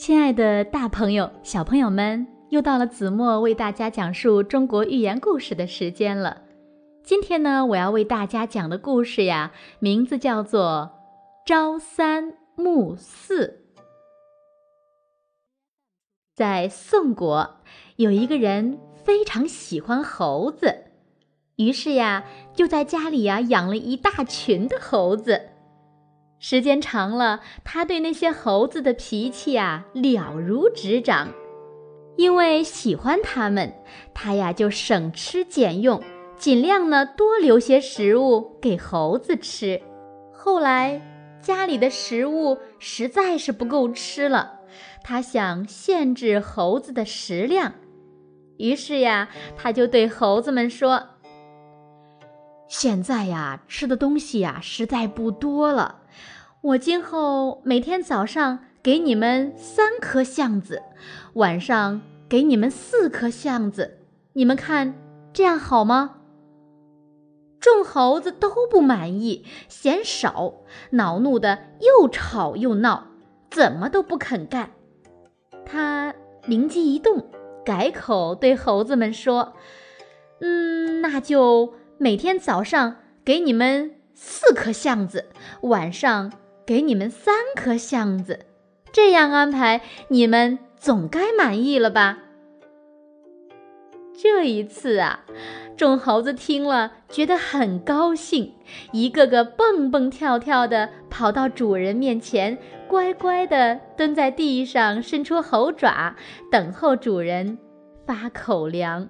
亲爱的，大朋友、小朋友们，又到了子墨为大家讲述中国寓言故事的时间了。今天呢，我要为大家讲的故事呀，名字叫做《朝三暮四》。在宋国，有一个人非常喜欢猴子，于是呀，就在家里呀养了一大群的猴子。时间长了，他对那些猴子的脾气呀了如指掌。因为喜欢它们，他呀就省吃俭用，尽量呢多留些食物给猴子吃。后来家里的食物实在是不够吃了，他想限制猴子的食量，于是呀，他就对猴子们说：“现在呀，吃的东西呀实在不多了。”我今后每天早上给你们三颗橡子，晚上给你们四颗橡子，你们看这样好吗？众猴子都不满意，嫌少，恼怒的又吵又闹，怎么都不肯干。他灵机一动，改口对猴子们说：“嗯，那就每天早上给你们四颗橡子，晚上。”给你们三颗橡子，这样安排，你们总该满意了吧？这一次啊，众猴子听了觉得很高兴，一个个蹦蹦跳跳的跑到主人面前，乖乖的蹲在地上，伸出猴爪，等候主人发口粮。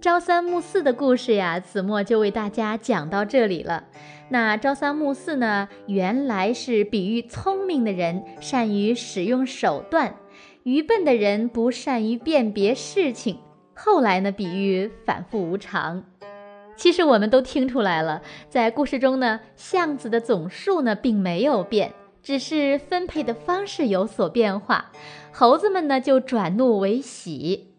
朝三暮四的故事呀，子墨就为大家讲到这里了。那朝三暮四呢，原来是比喻聪明的人善于使用手段，愚笨的人不善于辨别事情。后来呢，比喻反复无常。其实我们都听出来了，在故事中呢，橡子的总数呢并没有变，只是分配的方式有所变化。猴子们呢就转怒为喜。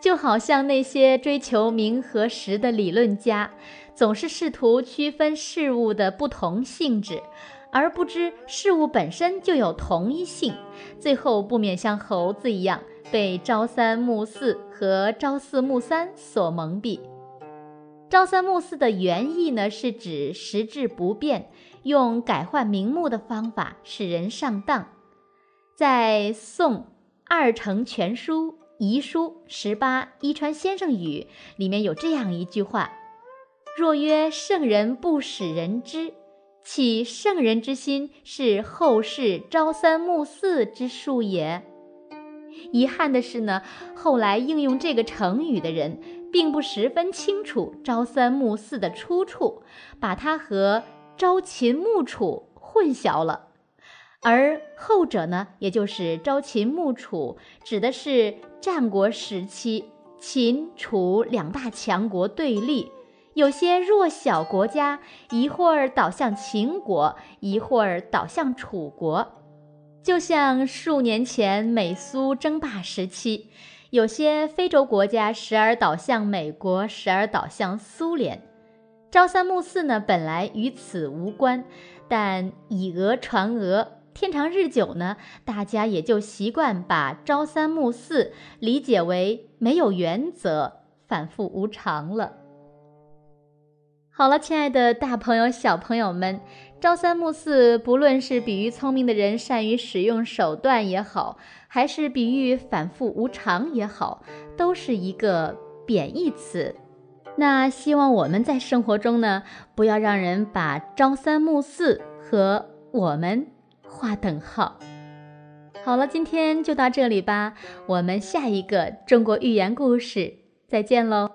就好像那些追求名和实的理论家，总是试图区分事物的不同性质，而不知事物本身就有同一性，最后不免像猴子一样被朝三暮四和朝四暮三所蒙蔽。朝三暮四的原意呢，是指实质不变，用改换名目的方法使人上当。在宋《二程全书》。遗书十八伊川先生语里面有这样一句话：“若曰圣人不使人知，岂圣人之心是后世朝三暮四之术也？”遗憾的是呢，后来应用这个成语的人并不十分清楚“朝三暮四”的出处，把它和“朝秦暮楚”混淆了。而后者呢，也就是朝秦暮楚，指的是战国时期秦楚两大强国对立，有些弱小国家一会儿倒向秦国，一会儿倒向楚国，就像数年前美苏争霸时期，有些非洲国家时而倒向美国，时而倒向苏联。朝三暮四呢，本来与此无关，但以讹传讹。天长日久呢，大家也就习惯把朝三暮四理解为没有原则、反复无常了。好了，亲爱的大朋友、小朋友们，朝三暮四，不论是比喻聪明的人善于使用手段也好，还是比喻反复无常也好，都是一个贬义词。那希望我们在生活中呢，不要让人把朝三暮四和我们。画等号。好了，今天就到这里吧。我们下一个中国寓言故事再见喽，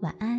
晚安。